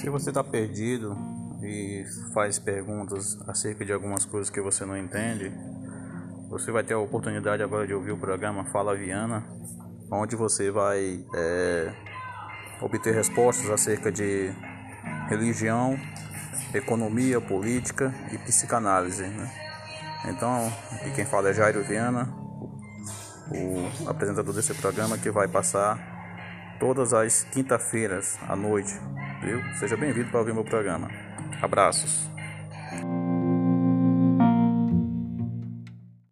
Se você está perdido e faz perguntas acerca de algumas coisas que você não entende, você vai ter a oportunidade agora de ouvir o programa Fala Viana, onde você vai é, obter respostas acerca de religião, economia, política e psicanálise. Né? Então, aqui quem fala é Jairo Viana, o apresentador desse programa que vai passar todas as quinta-feiras à noite. Viu? Seja bem-vindo para ouvir meu programa. Abraços.